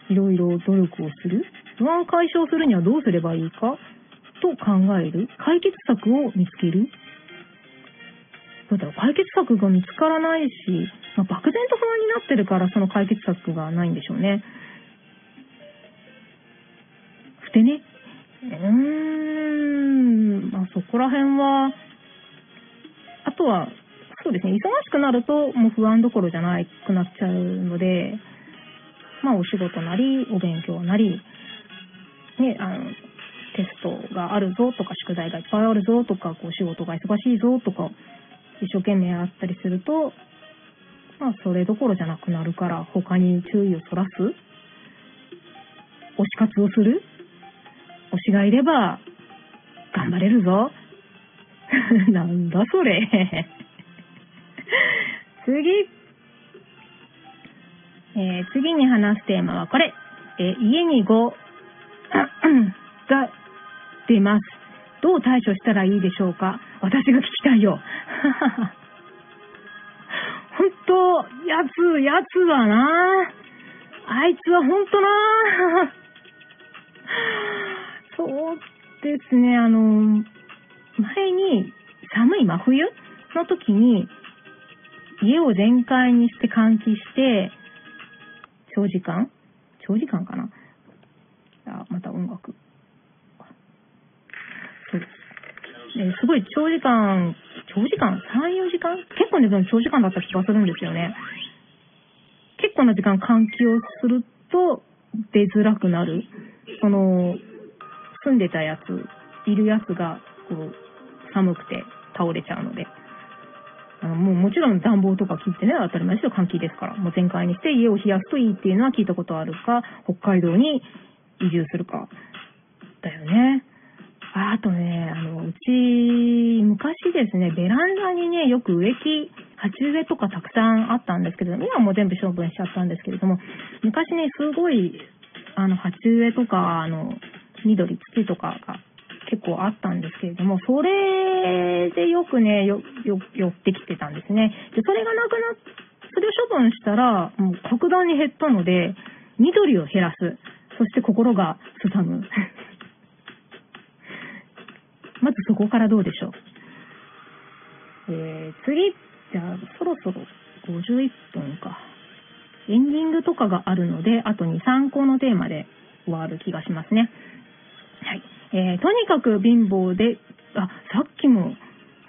いろいろ努力をする。不安を解消するにはどうすればいいか？と考える。解決策を見つける。どうだ解決策が見つからないし、まあ、漠然と不安になってるからその解決策がないんでしょうね。ふてね。うーん、まあそこら辺は、あとは、そうですね、忙しくなるともう不安どころじゃなくなっちゃうので、まあお仕事なり、お勉強なり、ね、あの、テストがあるぞとか、宿題がいっぱいあるぞとか、こう仕事が忙しいぞとか、一生懸命やったりすると、まあそれどころじゃなくなるから、他に注意をそらす推し活をする推しがいれば、頑張れるぞ。なんだそれ。次。えー次に話すテーマはこれ。え家に5が出ます。どう対処したらいいでしょうか？私が聞きたいよ。本当やつ、やつはなあいつは本当な そうですね、あの、前に寒い真冬の時に家を全開にして換気して、長時間？長時間かな？あ、また音楽。そうです。ですごい長時間、長時間 ?3、4時間？結構ね、でも長時間だった気がするんですよね。結構な時間換気をすると出づらくなる。その、住んでたやつ、いるやつが、こう、寒くて倒れちゃうので。あのもうもちろん暖房とか切ってね、当たり前ですよ、換気ですから。もう全開にして家を冷やすといいっていうのは聞いたことあるか、北海道に移住するか。だよね。あとね、あの、うち、昔ですね、ベランダにね、よく植木鉢植えとかたくさんあったんですけど、今もう全部処分しちゃったんですけれども、昔ね、すごい、あの、鉢植えとか、あの、緑、土とかが結構あったんですけれども、それでよくね、よ、よ、寄ってきてたんですね。で、それがなくなっ、それを処分したら、もう格段に減ったので、緑を減らす。そして心がすさむ。まずそこからどうでしょう？えー、次、じゃあ、そろそろ51分か。エンディングとかがあるので、あと2、3個のテーマで終わる気がしますね。はい。えー、とにかく貧乏で、あ、さっきも、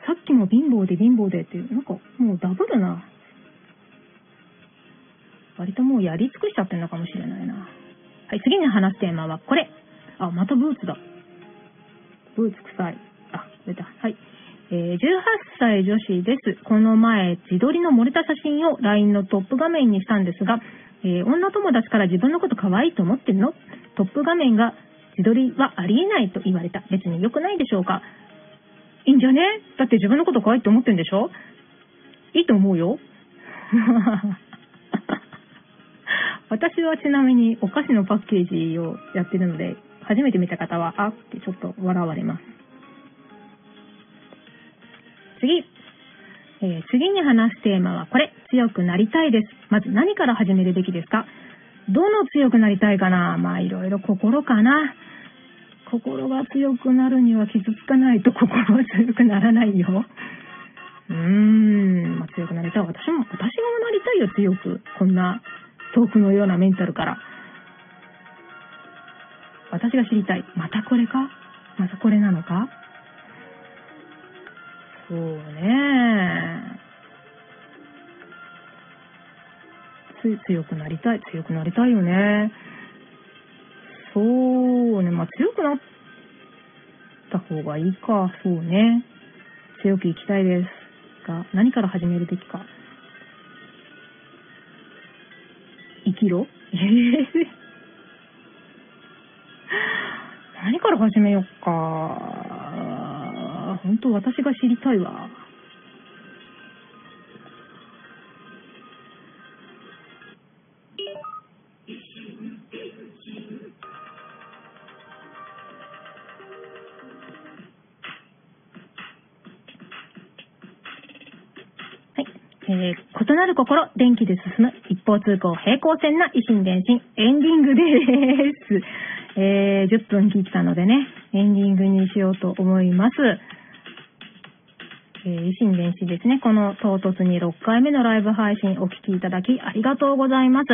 さっきも貧乏で貧乏でっていう、なんかもうダブルな。割ともうやり尽くしちゃってるのかもしれないな。はい、次に話すテーマはこれ。あ、またブーツだ。ブーツ臭い。あ、出た。はい。えー、18歳女子です。この前、自撮りの漏れた写真を LINE のトップ画面にしたんですが、えー、女友達から自分のこと可愛いと思ってるの？トップ画面が自撮りはありえないと言われた。別に良くないでしょうか？いいんじゃね？だって自分のこと可愛いと思ってんでしょ？いいと思うよ。私はちなみにお菓子のパッケージをやってるので、初めて見た方は、あってちょっと笑われます。次。えー、次に話すテーマはこれ。強くなりたいです。まず何から始めるべきですか？どの強くなりたいかな？まあいろいろ心かな。心が強くなるには傷つかないと 心は強くならないよ。うーん、まあ、強くなりたい。私も、私がもなりたいよ、強く。こんな、遠くのようなメンタルから。私が知りたい。またこれか？またこれなのか？そうね。つ強くなりたい。強くなりたいよね。そうね。まあ、強くなった方がいいか。そうね。強く生きたいですが、何から始めるべきか。生きろ？えー、何から始めよっか。本当私が知りたいわ。えー、異なる心、電気で進む一方通行平行線な維新伝心、エンディングです。えー、10分切ったのでね、エンディングにしようと思います。えー、維新伝心ですね。この唐突に6回目のライブ配信お聴きいただきありがとうございます。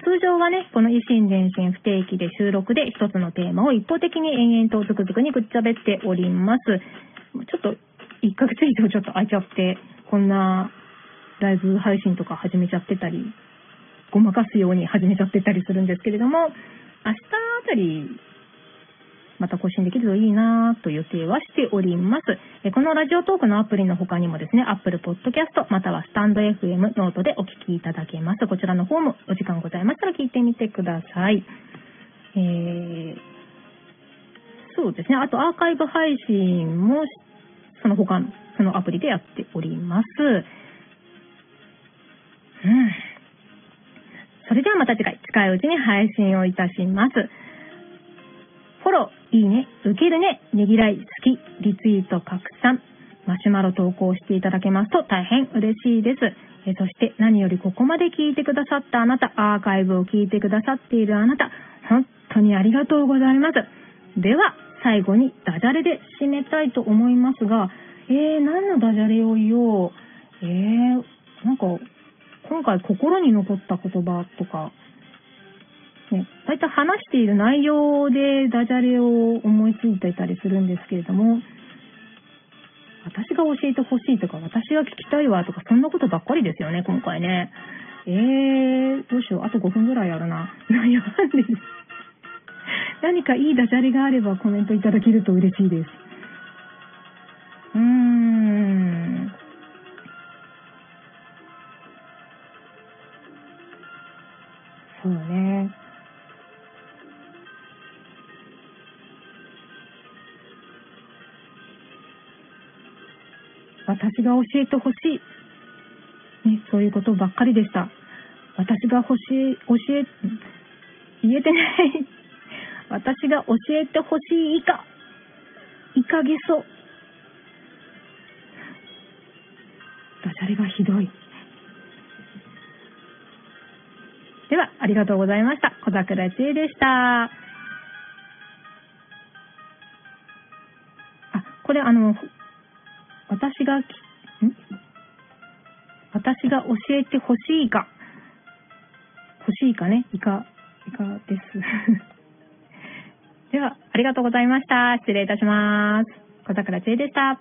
通常はね、この維新伝心不定期で収録で一つのテーマを一方的に延々とズクズクにぐっちゃべっております。ちょっと1ヶ月以上ちょっと空いちゃって、こんなライブ配信とか始めちゃってたり、ごまかすように始めちゃってたりするんですけれども、明日あたり、また更新できるといいなと予定はしております。このラジオトークのアプリの他にもですね、Apple Podcast またはスタンド FM ノートでお聞きいただけます。こちらの方もお時間ございましたら聞いてみてください。えー、そうですね。あとアーカイブ配信もその他の、そのアプリでやっております。うん。それではまた次回、近いうちに配信をいたします。フォロー、いいね、受けるね、ねぎらい、好き、リツイート、拡散、マシュマロ投稿していただけますと大変嬉しいです。えそして何よりここまで聞いてくださったあなた、アーカイブを聞いてくださっているあなた、本当にありがとうございます。では、最後にダジャレで締めたいと思いますが、えー、何のダジャレを言おう。えー、なんか、今回心に残った言葉とか、ね、大体話している内容でダジャレを思いついていたりするんですけれども、私が教えてほしいとか、私が聞きたいわとか、そんなことばっかりですよね、今回ね。えー、どうしよう。あと5分ぐらいあるな。悩んでる。何かいいダジャレがあればコメントいただけると嬉しいです。うーん。私が教えてほしい。ね、そういうことばっかりでした。私が欲しい、教え、言えてない。私が教えてほしいイカ。イカゲソ。ダジャレがひどい。では、ありがとうございました。小桜知恵でした。あ、これあの、私がき、ん？私が教えてほしいか。欲しいかね？いか、いかです。では、ありがとうございました。失礼いたします。小桜知恵でした。